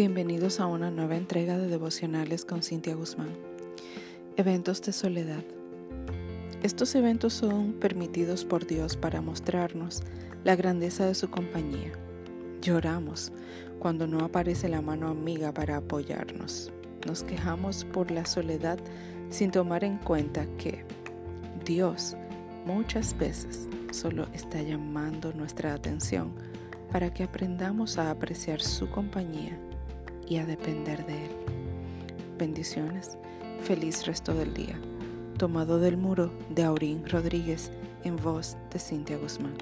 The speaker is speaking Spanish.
Bienvenidos a una nueva entrega de devocionales con Cintia Guzmán. Eventos de soledad. Estos eventos son permitidos por Dios para mostrarnos la grandeza de su compañía. Lloramos cuando no aparece la mano amiga para apoyarnos. Nos quejamos por la soledad sin tomar en cuenta que Dios muchas veces solo está llamando nuestra atención para que aprendamos a apreciar su compañía y a depender de Él. Bendiciones. Feliz resto del día. Tomado del muro de Aurín Rodríguez en voz de Cintia Guzmán.